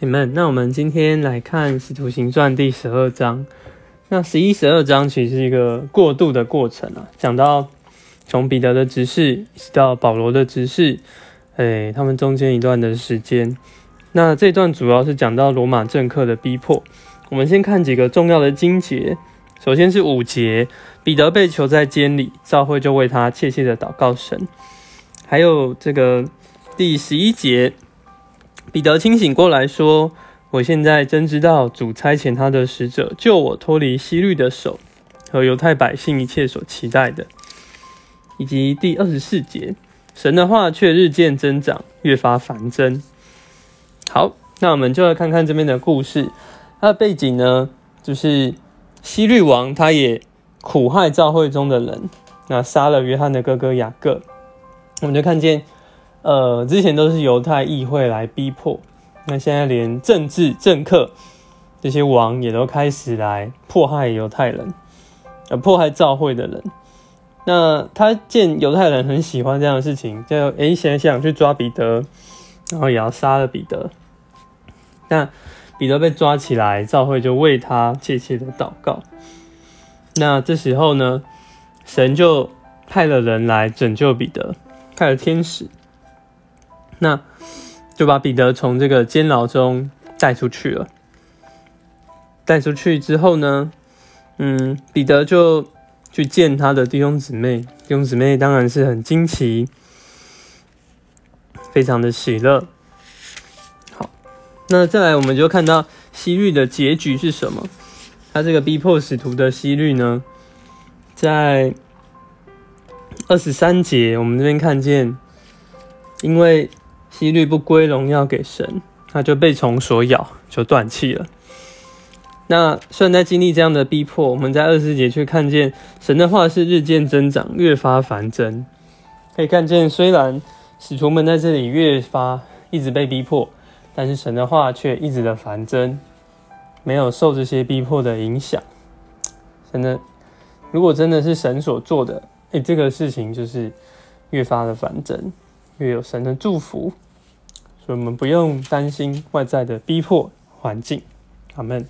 你们，那我们今天来看《使徒行传》第十二章。那十一、十二章其实是一个过渡的过程啊，讲到从彼得的执事一直到保罗的执事，哎，他们中间一段的时间。那这段主要是讲到罗马政客的逼迫。我们先看几个重要的经节。首先是五节，彼得被囚在监里，教会就为他切切的祷告神。还有这个第十一节。彼得清醒过来说：“我现在真知道主差遣他的使者救我脱离希律的手和犹太百姓一切所期待的。”以及第二十四节，神的话却日渐增长，越发繁增。好，那我们就来看看这边的故事。它的背景呢，就是希律王他也苦害教会中的人，那杀了约翰的哥哥雅各。我们就看见。呃，之前都是犹太议会来逼迫，那现在连政治政客这些王也都开始来迫害犹太人，呃，迫害教会的人。那他见犹太人很喜欢这样的事情，就诶想想去抓彼得，然后也要杀了彼得。那彼得被抓起来，教会就为他切切的祷告。那这时候呢，神就派了人来拯救彼得，派了天使。那就把彼得从这个监牢中带出去了。带出去之后呢，嗯，彼得就去见他的弟兄姊妹，弟兄姊妹当然是很惊奇，非常的喜乐。好，那再来我们就看到西律的结局是什么？他这个逼迫使徒的西律呢，在二十三节，我们这边看见，因为。希律不归荣耀给神，他就被虫所咬，就断气了。那虽然在经历这样的逼迫，我们在二十四节却看见神的话是日渐增长，越发繁增。可以看见，虽然使徒们在这里越发一直被逼迫，但是神的话却一直的繁增，没有受这些逼迫的影响。真的，如果真的是神所做的，哎，这个事情就是越发的繁增。越有神的祝福，所以我们不用担心外在的逼迫环境。阿门。